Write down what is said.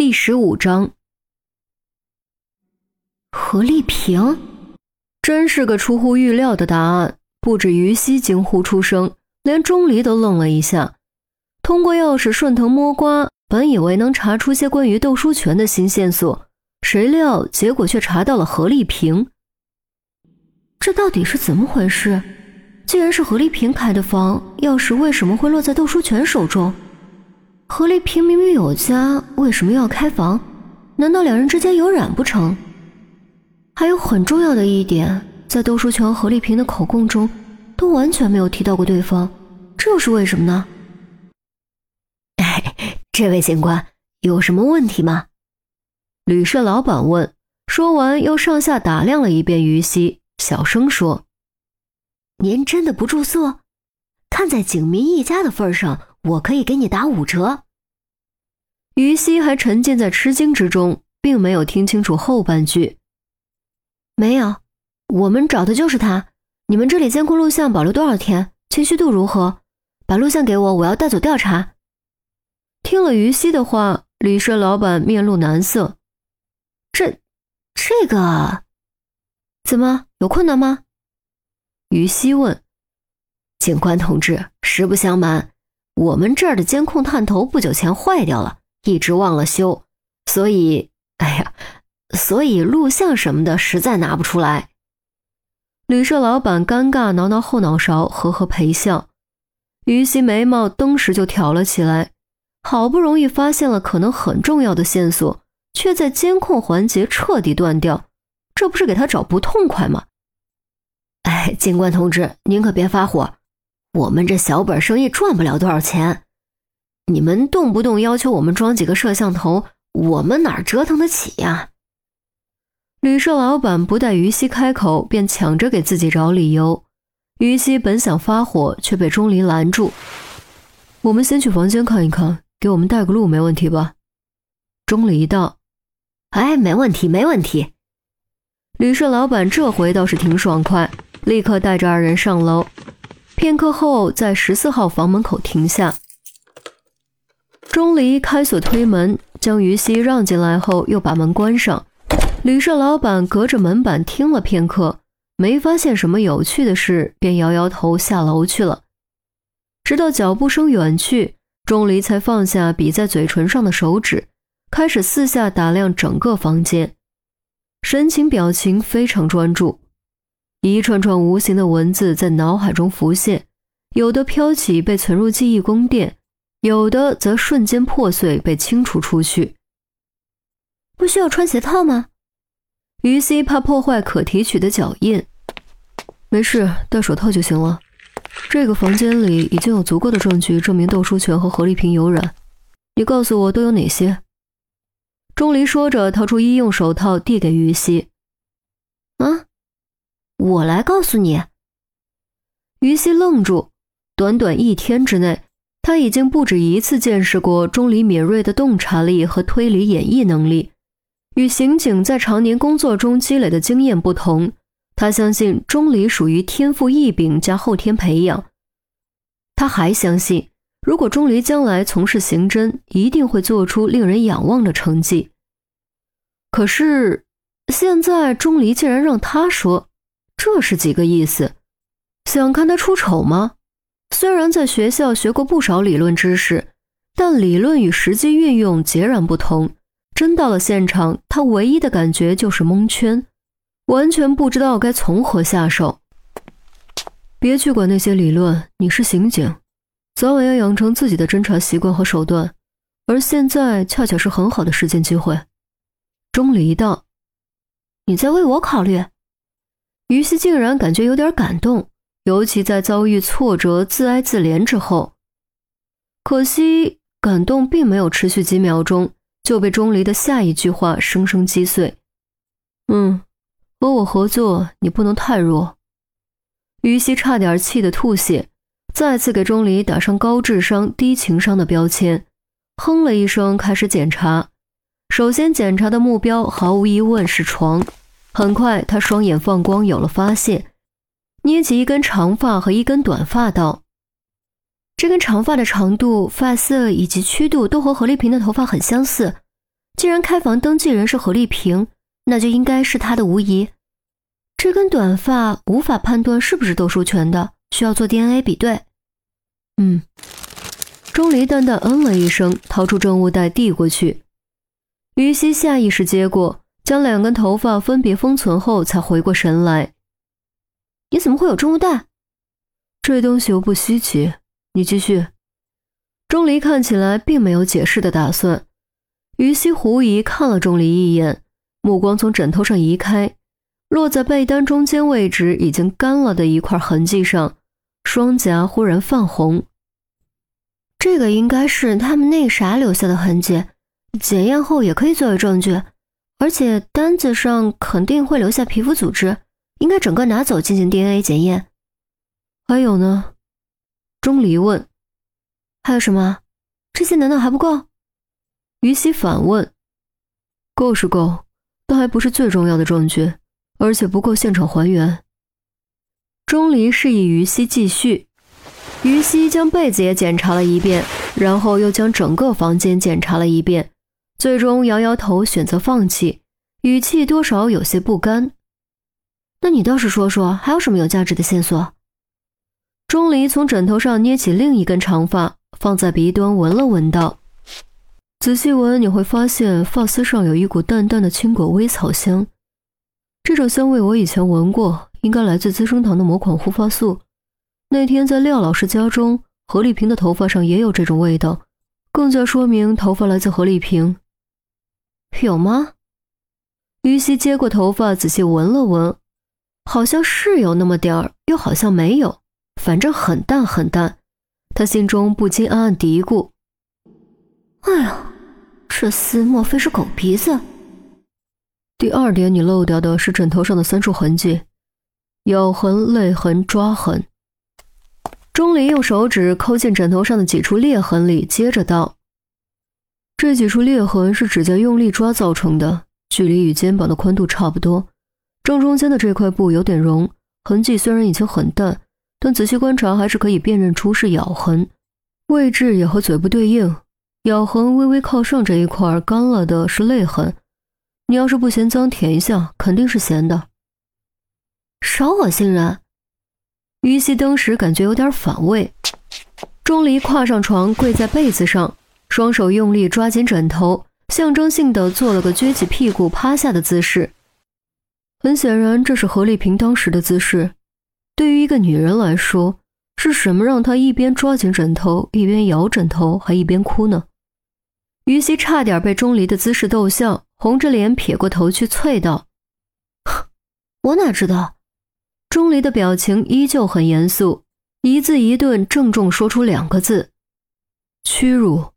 第十五章，何丽萍，真是个出乎预料的答案。不止于西惊呼出声，连钟离都愣了一下。通过钥匙顺藤摸瓜，本以为能查出些关于窦书全的新线索，谁料结果却查到了何丽萍。这到底是怎么回事？既然是何丽萍开的房，钥匙为什么会落在窦书全手中？何丽萍明明有家，为什么又要开房？难道两人之间有染不成？还有很重要的一点，在窦书全和何丽萍的口供中，都完全没有提到过对方，这又是为什么呢？哎，这位警官有什么问题吗？旅社老板问。说完，又上下打量了一遍于西，小声说：“您真的不住宿？看在景民一家的份上。”我可以给你打五折。于西还沉浸在吃惊之中，并没有听清楚后半句。没有，我们找的就是他。你们这里监控录像保留多少天？清晰度如何？把录像给我，我要带走调查。听了于西的话，旅社老板面露难色。这，这个，怎么有困难吗？于西问。警官同志，实不相瞒。我们这儿的监控探头不久前坏掉了，一直忘了修，所以，哎呀，所以录像什么的实在拿不出来。旅社老板尴尬挠挠后脑勺，呵呵陪笑。于西眉毛登时就挑了起来，好不容易发现了可能很重要的线索，却在监控环节彻底断掉，这不是给他找不痛快吗？哎，警官同志，您可别发火。我们这小本生意赚不了多少钱，你们动不动要求我们装几个摄像头，我们哪折腾得起呀？旅社老板不待于西开口，便抢着给自己找理由。于西本想发火，却被钟离拦住。我们先去房间看一看，给我们带个路，没问题吧？钟离道：“哎，没问题，没问题。”旅社老板这回倒是挺爽快，立刻带着二人上楼。片刻后，在十四号房门口停下。钟离开锁推门，将于西让进来后，又把门关上。旅社老板隔着门板听了片刻，没发现什么有趣的事，便摇摇头下楼去了。直到脚步声远去，钟离才放下比在嘴唇上的手指，开始四下打量整个房间，神情表情非常专注。一串串无形的文字在脑海中浮现，有的飘起被存入记忆宫殿，有的则瞬间破碎被清除出去。不需要穿鞋套吗？于西怕破坏可提取的脚印，没事，戴手套就行了。这个房间里已经有足够的证据证明窦书全和何丽萍有染，你告诉我都有哪些？钟离说着，掏出医用手套递给于西。啊。我来告诉你。于西愣住，短短一天之内，他已经不止一次见识过钟离敏锐的洞察力和推理演绎能力。与刑警在常年工作中积累的经验不同，他相信钟离属于天赋异禀加后天培养。他还相信，如果钟离将来从事刑侦，一定会做出令人仰望的成绩。可是，现在钟离竟然让他说。这是几个意思？想看他出丑吗？虽然在学校学过不少理论知识，但理论与实际运用截然不同。真到了现场，他唯一的感觉就是蒙圈，完全不知道该从何下手。别去管那些理论，你是刑警，早晚要养成自己的侦查习惯和手段。而现在恰巧是很好的实践机会。钟离道：“你在为我考虑？”于西竟然感觉有点感动，尤其在遭遇挫折、自哀自怜之后。可惜，感动并没有持续几秒钟，就被钟离的下一句话生生击碎。“嗯，和我合作，你不能太弱。”于西差点气得吐血，再次给钟离打上高智商低情商的标签，哼了一声，开始检查。首先检查的目标，毫无疑问是床。很快，他双眼放光，有了发现，捏起一根长发和一根短发，道：“这根长发的长度、发色以及曲度都和何丽萍的头发很相似，既然开房登记人是何丽萍，那就应该是她的无疑。这根短发无法判断是不是窦书全的，需要做 DNA 比对。嗯，钟离淡淡嗯了一声，掏出证物袋递过去。于西下意识接过，将两根头发分别封存后，才回过神来。你怎么会有证物袋？这东西又不稀奇。你继续。钟离看起来并没有解释的打算。于西狐疑看了钟离一眼，目光从枕头上移开。落在被单中间位置已经干了的一块痕迹上，双颊忽然泛红。这个应该是他们那啥留下的痕迹，检验后也可以作为证据。而且单子上肯定会留下皮肤组织，应该整个拿走进行 DNA 检验。还有呢？钟离问。还有什么？这些难道还不够？于西反问。够是够，但还不是最重要的证据。而且不够现场还原。钟离示意于西继续。于西将被子也检查了一遍，然后又将整个房间检查了一遍，最终摇摇头，选择放弃，语气多少有些不甘。那你倒是说说，还有什么有价值的线索？钟离从枕头上捏起另一根长发，放在鼻端闻了闻，道：“仔细闻，你会发现发丝上有一股淡淡的青果微草香。”这种香味我以前闻过，应该来自资生堂的某款护发素。那天在廖老师家中，何丽萍的头发上也有这种味道，更加说明头发来自何丽萍。有吗？于西接过头发，仔细闻了闻，好像是有那么点儿，又好像没有，反正很淡很淡。他心中不禁暗暗嘀咕：“哎呀，这丝莫非是狗鼻子？”第二点，你漏掉的是枕头上的三处痕迹：咬痕、泪痕、抓痕。钟离用手指抠进枕头上的几处裂痕里，接着道：“这几处裂痕是指甲用力抓造成的，距离与肩膀的宽度差不多。正中间的这块布有点绒，痕迹虽然已经很淡，但仔细观察还是可以辨认出是咬痕，位置也和嘴部对应。咬痕微微靠上这一块干了的是泪痕。”你要是不嫌脏，舔一下，肯定是咸的。少恶心人！于西当时感觉有点反胃。钟离跨上床，跪在被子上，双手用力抓紧枕头，象征性的做了个撅起屁股趴下的姿势。很显然，这是何丽萍当时的姿势。对于一个女人来说，是什么让她一边抓紧枕头，一边摇枕头，还一边哭呢？于西差点被钟离的姿势逗笑。红着脸撇过头去，啐道：“我哪知道？”钟离的表情依旧很严肃，一字一顿，郑重说出两个字：“屈辱。”